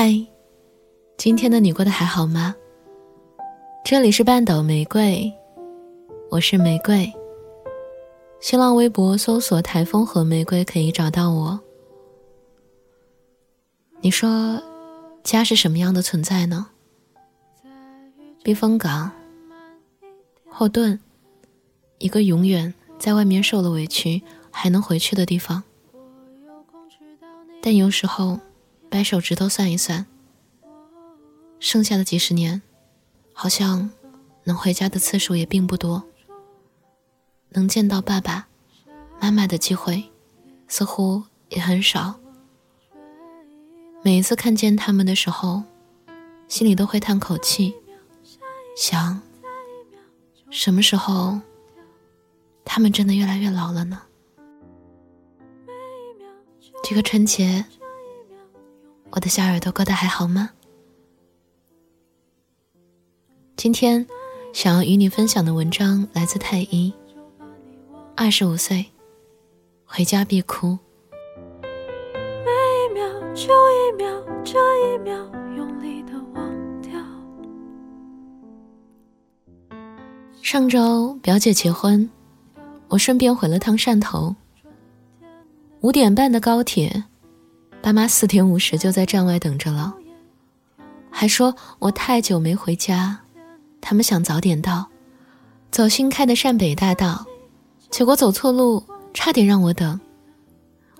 嗨，今天的你过得还好吗？这里是半岛玫瑰，我是玫瑰。新浪微博搜索“台风和玫瑰”可以找到我。你说，家是什么样的存在呢？避风港、后盾，一个永远在外面受了委屈还能回去的地方。但有时候，掰手指头算一算，剩下的几十年，好像能回家的次数也并不多。能见到爸爸妈妈的机会，似乎也很少。每一次看见他们的时候，心里都会叹口气，想：什么时候，他们真的越来越老了呢？这个春节，我的小耳朵过得还好吗？今天想要与你分享的文章来自太医。二十五岁，回家必哭。每一秒就一秒，这一秒用力的忘掉。上周表姐结婚，我顺便回了趟汕头。五点半的高铁，爸妈四点五十就在站外等着了，还说我太久没回家，他们想早点到，走新开的汕北大道。结果走错路，差点让我等。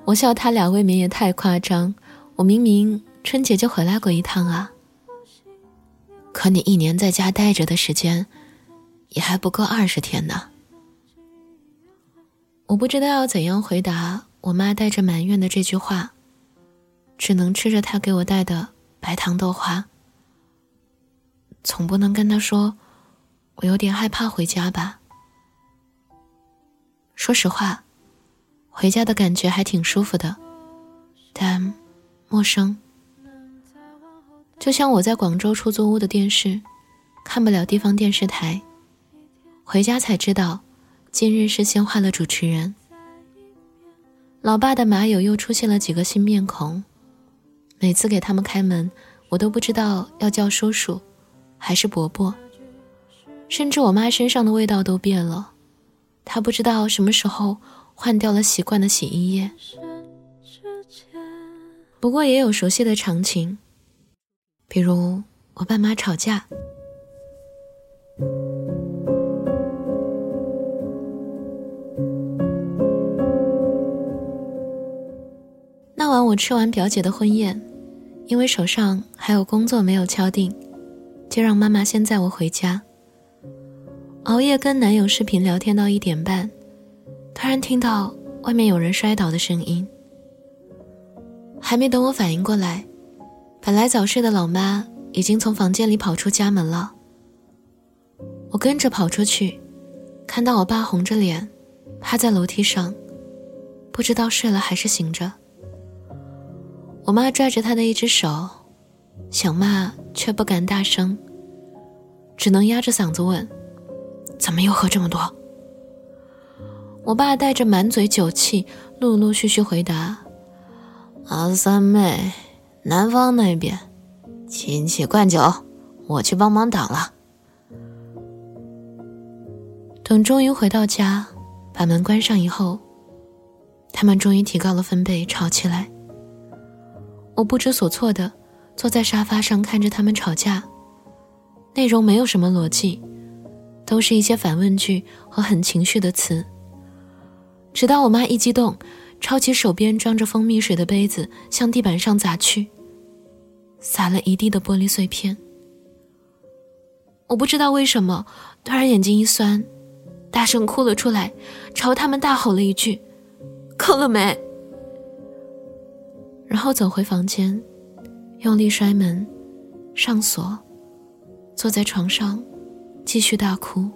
我笑他俩未免也太夸张。我明明春节就回来过一趟啊。可你一年在家待着的时间，也还不够二十天呢。我不知道要怎样回答我妈带着埋怨的这句话，只能吃着他给我带的白糖豆花。总不能跟他说，我有点害怕回家吧。说实话，回家的感觉还挺舒服的，但陌生。就像我在广州出租屋的电视，看不了地方电视台，回家才知道，今日是先换了主持人。老爸的马友又出现了几个新面孔，每次给他们开门，我都不知道要叫叔叔，还是伯伯，甚至我妈身上的味道都变了。她不知道什么时候换掉了习惯的洗衣液，不过也有熟悉的场景，比如我爸妈吵架。那晚我吃完表姐的婚宴，因为手上还有工作没有敲定，就让妈妈先载我回家。熬夜跟男友视频聊天到一点半，突然听到外面有人摔倒的声音。还没等我反应过来，本来早睡的老妈已经从房间里跑出家门了。我跟着跑出去，看到我爸红着脸趴在楼梯上，不知道睡了还是醒着。我妈拽着他的一只手，想骂却不敢大声，只能压着嗓子问。怎么又喝这么多？我爸带着满嘴酒气，陆陆续续回答：“阿三妹，南方那边亲戚灌酒，我去帮忙挡了。”等终于回到家，把门关上以后，他们终于提高了分贝，吵起来。我不知所措的坐在沙发上看着他们吵架，内容没有什么逻辑。都是一些反问句和很情绪的词。直到我妈一激动，抄起手边装着蜂蜜水的杯子向地板上砸去，洒了一地的玻璃碎片。我不知道为什么，突然眼睛一酸，大声哭了出来，朝他们大吼了一句：“够了没？”然后走回房间，用力摔门，上锁，坐在床上。继续大哭。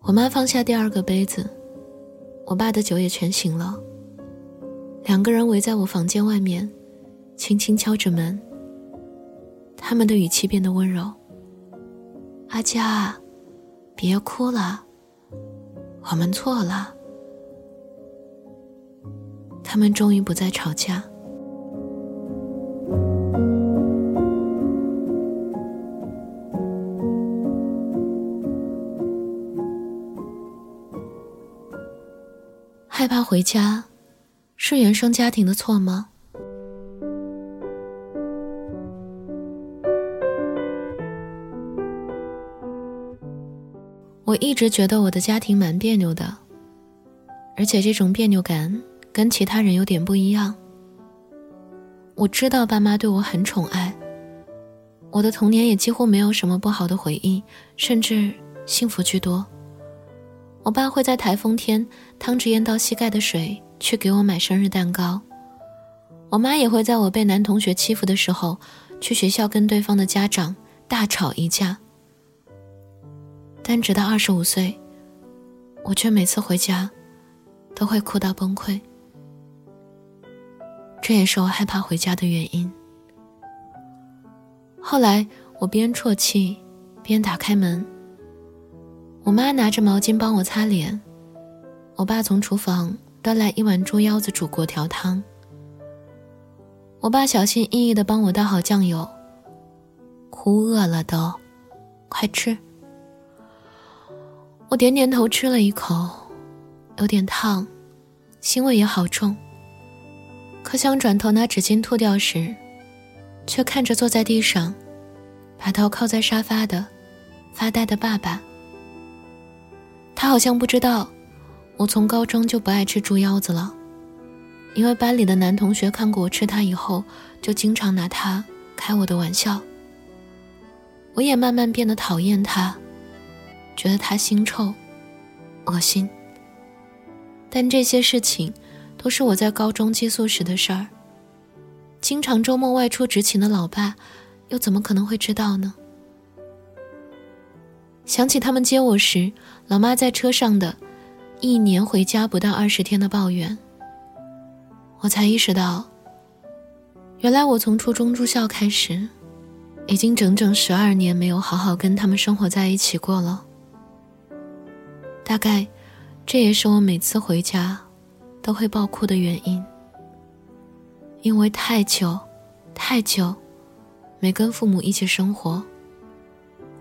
我妈放下第二个杯子，我爸的酒也全醒了。两个人围在我房间外面，轻轻敲着门。他们的语气变得温柔。阿佳，别哭了，我们错了。他们终于不再吵架。害怕回家，是原生家庭的错吗？我一直觉得我的家庭蛮别扭的，而且这种别扭感跟其他人有点不一样。我知道爸妈对我很宠爱，我的童年也几乎没有什么不好的回忆，甚至幸福居多。我爸会在台风天汤着淹到膝盖的水去给我买生日蛋糕，我妈也会在我被男同学欺负的时候去学校跟对方的家长大吵一架。但直到二十五岁，我却每次回家都会哭到崩溃。这也是我害怕回家的原因。后来我边啜泣边打开门，我妈拿着毛巾帮我擦脸，我爸从厨房端来一碗猪腰子煮粿条汤。我爸小心翼翼地帮我倒好酱油，哭饿了都，快吃。我点点头，吃了一口，有点烫，腥味也好重。可想转头拿纸巾吐掉时，却看着坐在地上，把头靠在沙发的发呆的爸爸。他好像不知道，我从高中就不爱吃猪腰子了，因为班里的男同学看过我吃它以后，就经常拿它开我的玩笑。我也慢慢变得讨厌它。觉得他腥臭、恶心，但这些事情都是我在高中寄宿时的事儿。经常周末外出执勤的老爸，又怎么可能会知道呢？想起他们接我时，老妈在车上的一年回家不到二十天的抱怨，我才意识到，原来我从初中住校开始，已经整整十二年没有好好跟他们生活在一起过了。大概，这也是我每次回家都会爆哭的原因。因为太久，太久没跟父母一起生活，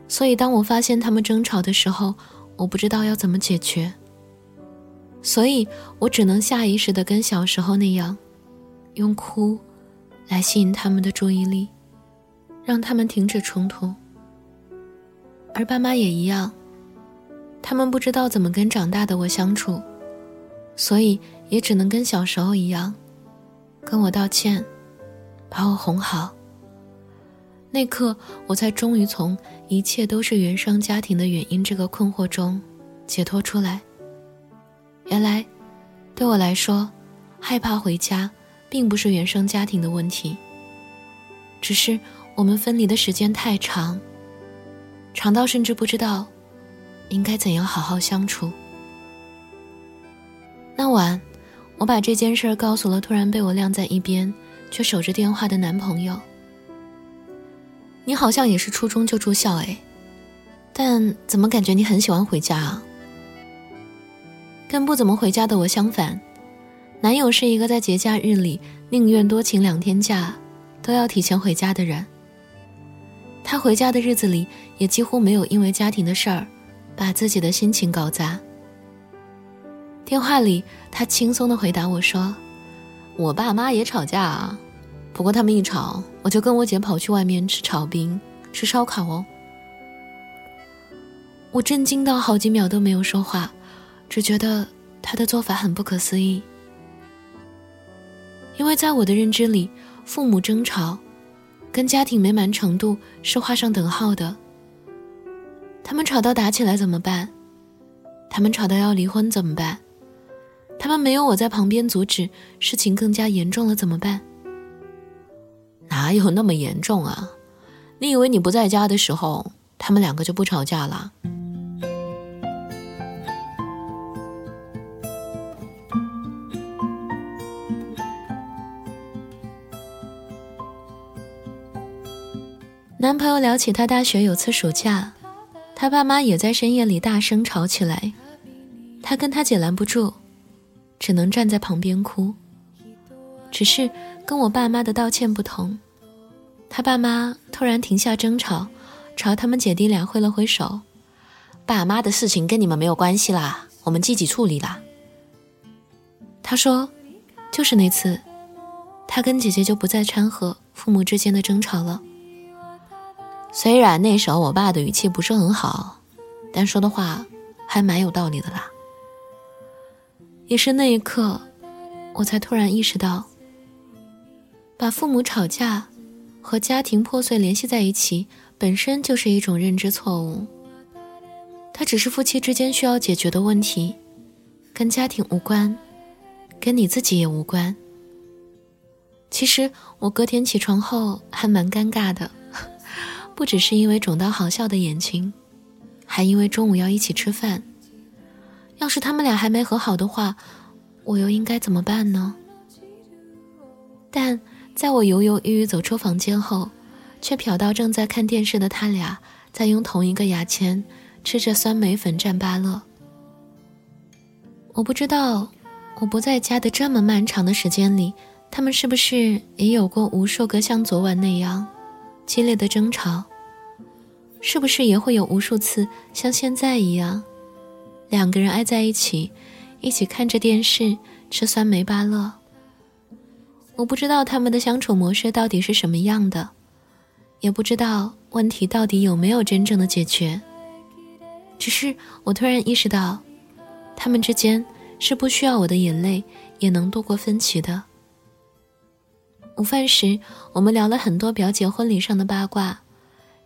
所以当我发现他们争吵的时候，我不知道要怎么解决。所以我只能下意识的跟小时候那样，用哭来吸引他们的注意力，让他们停止冲突。而爸妈也一样。他们不知道怎么跟长大的我相处，所以也只能跟小时候一样，跟我道歉，把我哄好。那刻，我才终于从一切都是原生家庭的原因这个困惑中解脱出来。原来，对我来说，害怕回家并不是原生家庭的问题，只是我们分离的时间太长，长到甚至不知道。应该怎样好好相处？那晚，我把这件事告诉了突然被我晾在一边却守着电话的男朋友。你好像也是初中就住校哎，但怎么感觉你很喜欢回家啊？跟不怎么回家的我相反，男友是一个在节假日里宁愿多请两天假，都要提前回家的人。他回家的日子里也几乎没有因为家庭的事儿。把自己的心情搞砸。电话里，他轻松的回答我说：“我爸妈也吵架啊，不过他们一吵，我就跟我姐跑去外面吃炒冰、吃烧烤哦。”我震惊到好几秒都没有说话，只觉得他的做法很不可思议。因为在我的认知里，父母争吵，跟家庭美满程度是画上等号的。他们吵到打起来怎么办？他们吵到要离婚怎么办？他们没有我在旁边阻止，事情更加严重了怎么办？哪有那么严重啊？你以为你不在家的时候，他们两个就不吵架了？男朋友聊起他大学有次暑假，他爸妈也在深夜里大声吵起来，他跟他姐拦不住，只能站在旁边哭。只是跟我爸妈的道歉不同，他爸妈突然停下争吵，朝他们姐弟俩挥了挥手：“爸妈的事情跟你们没有关系啦，我们自己处理啦。”他说：“就是那次，他跟姐姐就不再掺和父母之间的争吵了。”虽然那时候我爸的语气不是很好，但说的话还蛮有道理的啦。也是那一刻，我才突然意识到，把父母吵架和家庭破碎联系在一起，本身就是一种认知错误。它只是夫妻之间需要解决的问题，跟家庭无关，跟你自己也无关。其实我隔天起床后还蛮尴尬的。不只是因为肿到好笑的眼睛，还因为中午要一起吃饭。要是他们俩还没和好的话，我又应该怎么办呢？但在我犹犹豫豫走出房间后，却瞟到正在看电视的他俩在用同一个牙签吃着酸梅粉蘸芭乐。我不知道，我不在家的这么漫长的时间里，他们是不是也有过无数个像昨晚那样。激烈的争吵，是不是也会有无数次像现在一样，两个人挨在一起，一起看着电视吃酸梅芭乐？我不知道他们的相处模式到底是什么样的，也不知道问题到底有没有真正的解决。只是我突然意识到，他们之间是不需要我的眼泪也能度过分歧的。午饭时，我们聊了很多表姐婚礼上的八卦，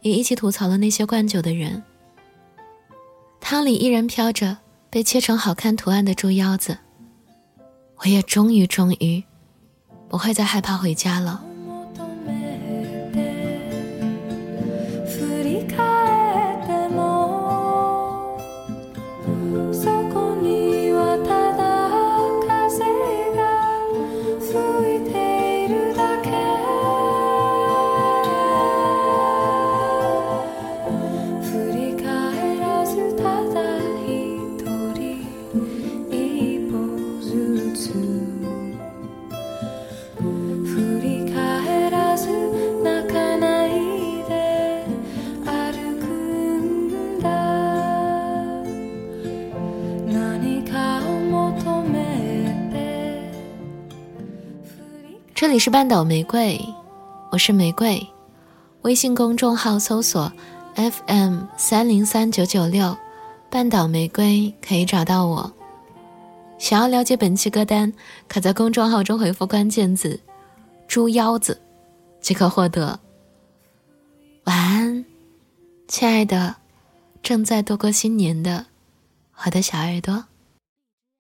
也一起吐槽了那些灌酒的人。汤里依然飘着被切成好看图案的猪腰子。我也终于终于，不会再害怕回家了。我是半岛玫瑰，我是玫瑰。微信公众号搜索 FM 三零三九九六，半岛玫瑰可以找到我。想要了解本期歌单，可在公众号中回复关键字“猪腰子”，即可获得。晚安，亲爱的，正在度过新年的我的小耳朵。